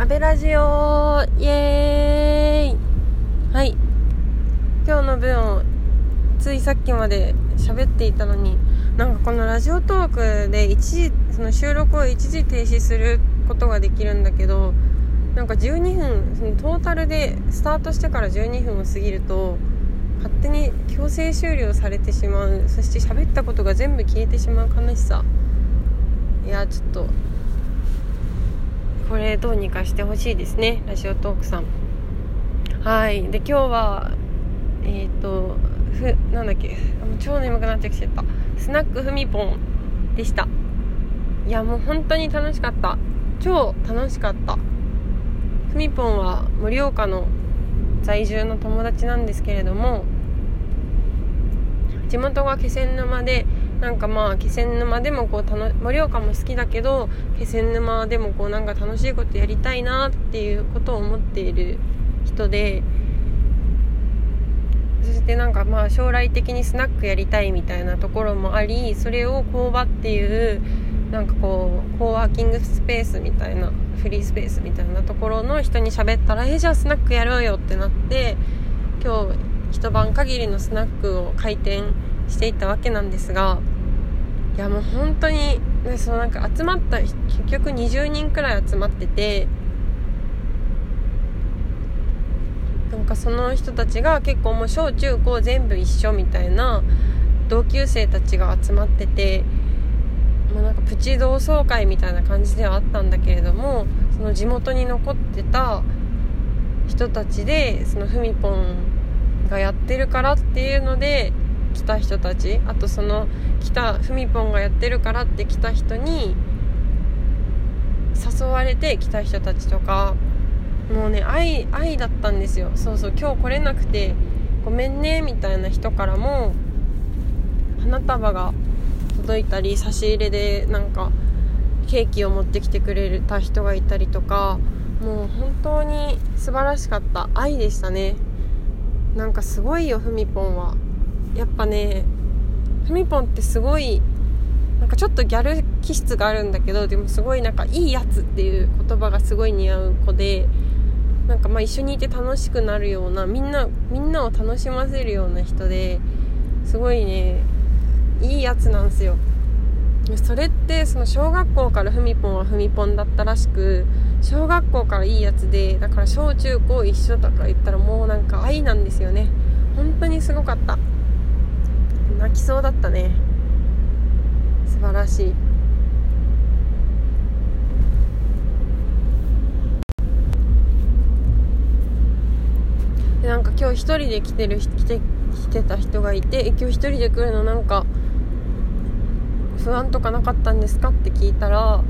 アベラジオイエーイ。はい。今日の分をついさっきまで喋っていたのになんかこのラジオトークで一時その収録を一時停止することができるんだけどなんか12分そのトータルでスタートしてから12分を過ぎると勝手に強制終了されてしまう。そして喋ったことが全部消えてしまう悲しさ。いやちょっとこれどうにかしてほしいですね。ラジオトークさん。はい。で今日はえっ、ー、とふなんだっけ。超眠くなってきちゃった。スナックふみぽんでした。いやもう本当に楽しかった。超楽しかった。ふみぽんは盛岡の在住の友達なんですけれども地元が気仙沼でなんかまあ気仙沼でもこう盛岡も好きだけど気仙沼でもこうなんか楽しいことやりたいなっていうことを思っている人でそしてなんかまあ将来的にスナックやりたいみたいなところもありそれを工場っていうなんかこうコーワーキングスペースみたいなフリースペースみたいなところの人に喋ったら「えじゃあスナックやろうよ」ってなって今日一晩限りのスナックを開店していったわけなんですがいやもう本当にそのなんか集まった結局20人くらい集まっててなんかその人たちが結構もう小中高全部一緒みたいな同級生たちが集まっててもうなんかプチ同窓会みたいな感じではあったんだけれどもその地元に残ってた人たちでそのふみぽんがやってるからっていうので来た人たちあとその来たふみぽんがやってるからって来た人に誘われて来た人たちとかもうね愛愛だったんですよ。そうそう今日来れなくてごめんねみたいな人からも花束が届いたり差し入れでなんかケーキを持ってきてくれた人がいたりとかもう本当に素晴らしかった。愛でしたね。なんかすごいよふみぽんは。やっぱねふみぽんってすごいなんかちょっとギャル気質があるんだけどでもすごいなんかいいやつっていう言葉がすごい似合う子でなんかまあ一緒にいて楽しくなるようなみんなみんなを楽しませるような人ですごいねいいやつなんですよ。それってその小学校からふみぽんはふみぽんだったらしく小学校からいいやつでだから小中高一緒とか言ったらもうなんか愛なんですよね。本当にすごかった。泣きそうだったね。素晴らしい。でなんか今日一人で来てる来て来てた人がいて今日一人で来るのなんか不安とかなかったんですかって聞いたら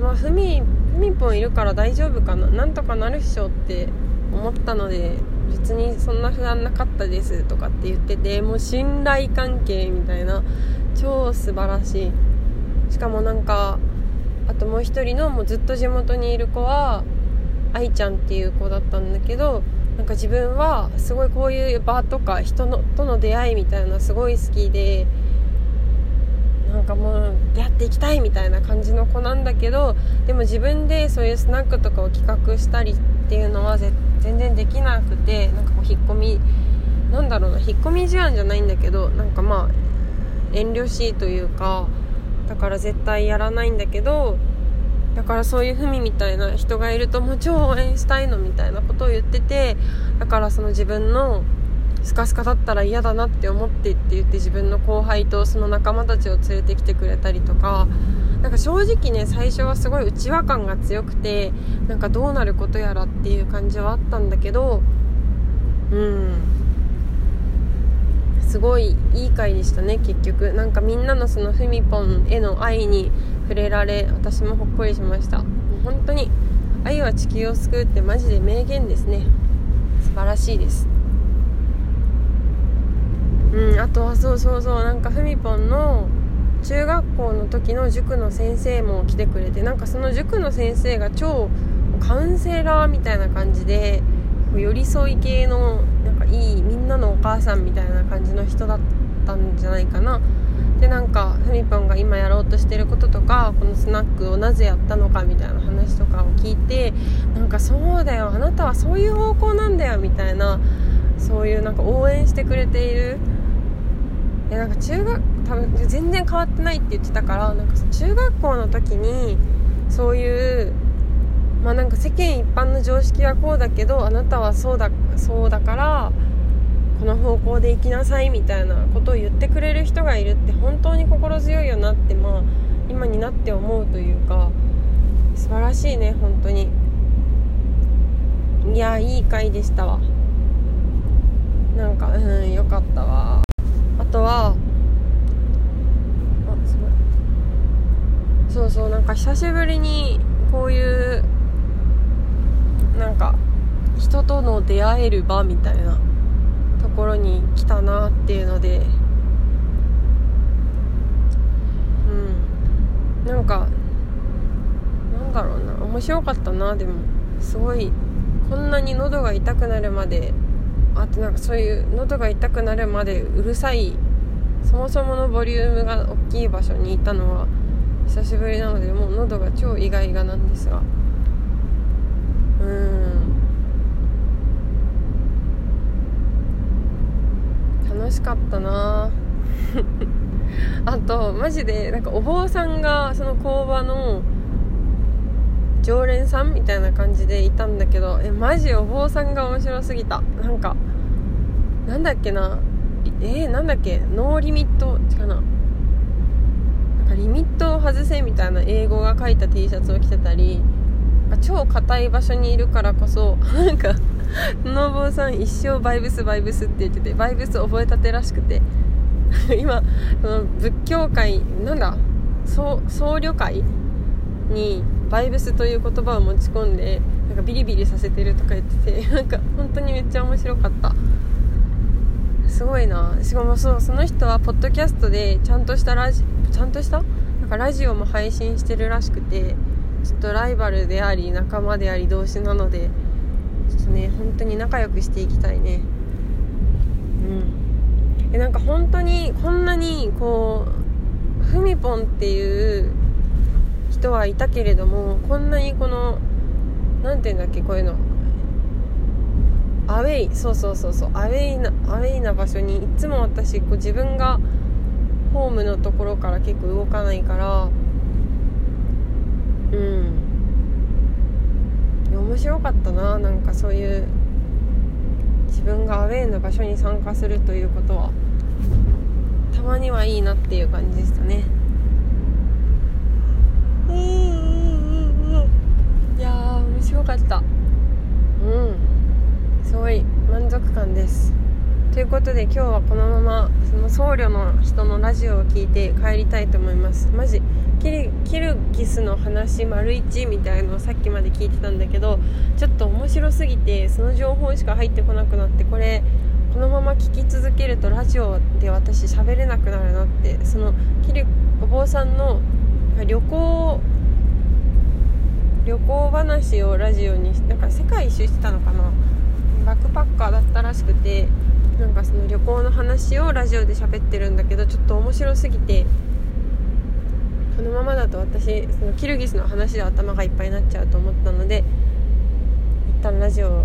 まあふみふみぽんいるから大丈夫かななんとかなるっしょって思ったので別にそんな不安なかったですとかって言っててもう信頼関係みたいな超素晴らしい。しかもなんかあともう一人のもうずっと地元にいる子は愛ちゃんっていう子だったんだけどなんか自分はすごいこういう場とか人のとの出会いみたいなすごい好きでなんかもう出会っていきたいみたいな感じの子なんだけどでも自分でそういうスナックとかを企画したりっていうのは全然できなくてなんかこう引っ込みなんだろうな引っ込み思案じゃないんだけどなんかまあ遠慮しいというかだから絶対やらないんだけどだからそういうふみみたいな人がいるともう超応援したいのみたいなことを言っててだからその自分のスカスカだったら嫌だなって思ってって言って自分の後輩とその仲間たちを連れてきてくれたりとかなんか正直ね最初はすごい内輪感が強くてなんかどうなることやらっていう感じはあったんだけどうん。すごいいい回でしたね結局。なんかみんなのそのふみぽんへの愛に触れられ私もほっこりしました。もう本当に愛は地球を救うってマジで名言ですね。素晴らしいです。うんあとはそうそうそうなんかふみぽんの中学校の時の塾の先生も来てくれてなんかその塾の先生が超カウンセラーみたいな感じで寄り添い系のなんかいいみんなのお母さんみたいな感じの人だったんじゃないかな。でなんかふみぽんが今やろうとしてることとかこのスナックをなぜやったのかみたいな話とかを聞いてなんかそうだよあなたはそういう方向なんだよみたいなそういうなんか応援してくれているえなんか中学多分全然変わってないって言ってたからなんか中学校の時にそういうまあなんか世間一般の常識はこうだけどあなたはそうだそうだからこの方向で行きなさいみたいなことを言ってくれる人がいるって本当に心強いよなってまあ今になって思うというか素晴らしいね本当に。いやいい回でしたわ。なんかうんよかったわあとはあすごいそうそうなんか久しぶりにこういうなんか人との出会える場みたいなところに来たなっていうのでうん。なんかなんだろうな。面白かったなでもすごいこんなに喉が痛くなるまであとなんかそういう喉が痛くなるまでうるさいそもそものボリュームが大きい場所にいたのは久しぶりなのでもう喉が超意外がなんですが。うん。楽しかったな。あとマジでなんかお坊さんがその工場の常連さんみたいな感じでいたんだけどえマジお坊さんが面白すぎた。なんかなんだっけな。えー、なんだっけ。ノーリミット。違うな。リミットを外せみたいな英語が書いた T シャツを着てたり超硬い場所にいるからこそ なんかの坊さん一生バイブスバイブスって言っててバイブス覚えたてらしくて。今その仏教界なんだ僧侶会にバイブスという言葉を持ち込んでなんかビリビリさせてるとか言ってて なんか本当にめっちゃ面白かった。すごいな。しかもそうその人はポッドキャストでちゃんとしたラジちゃんとした？なんかラジオも配信してるらしくてちょっとライバルであり仲間であり同士なのでちょっとね本当に仲良くしていきたいね。うん。えなんか本当にこんなにこうふみぽんっていう人はいたけれどもこんなにこの何て言うんだっけこういうの。アウェイそうそうそうそうアウェイなアウェイな場所にいつも私こう自分がホームのところから結構動かないからうん。面白かったななんかそういう自分がアウェーの場所に参加するということは。たまにはいいなっていう感じでしたね。いやー面白かった。うん。すごい満足感ですということで今日はこのままその僧侶の人のラジオを聞いて帰りたいと思います。マジキルキルギスの話丸1みたいのをさっきまで聞いてたんだけどちょっと面白すぎてその情報しか入ってこなくなってこれこのまま聞き続けるとラジオで私喋れなくなるなってそのキルお坊さんの旅行旅行話をラジオになんか世界一周してたのかな？バックパッカーだったらしくてなんかその旅行の話をラジオで喋ってるんだけどちょっと面白すぎてこのままだと私そのキルギスの話で頭がいっぱいになっちゃうと思ったので一旦ラジオを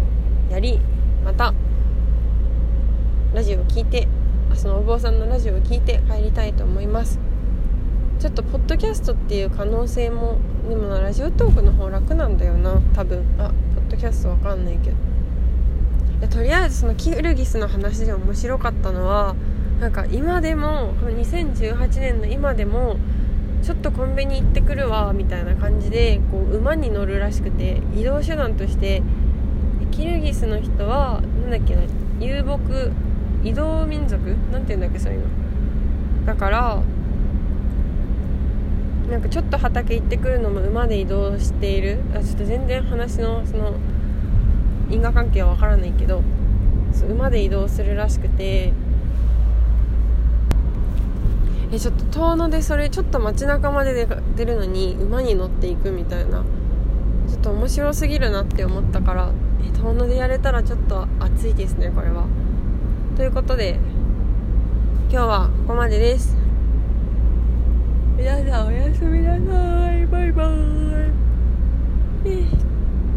やりまたラジオを聞いてそのお坊さんのラジオを聞いて帰りたいと思います。ちょっとポッドキャストっていう可能性もでもラジオトークの方楽なんだよな多分。あポッドキャストわかんないけど。とりあえずそのキルギスの話で面白かったのはなんか今でもこの2018年の今でもちょっとコンビニ行ってくるわみたいな感じでこう馬に乗るらしくて移動手段としてキルギスの人はなんだっけな遊牧移動民族？なんて言うんだっけそういうの。だからなんかちょっと畑行ってくるのも馬で移動している。あちょっと全然話のその因果関係はわからないけど馬で移動するらしくて。えちょっと遠野でそれちょっと街中まで出るのに馬に乗っていくみたいな。ちょっと面白すぎるなって思ったから遠野でやれたらちょっと暑いですねこれは。ということで今日はここまでです。皆さんおやすみなさい。バイバーイ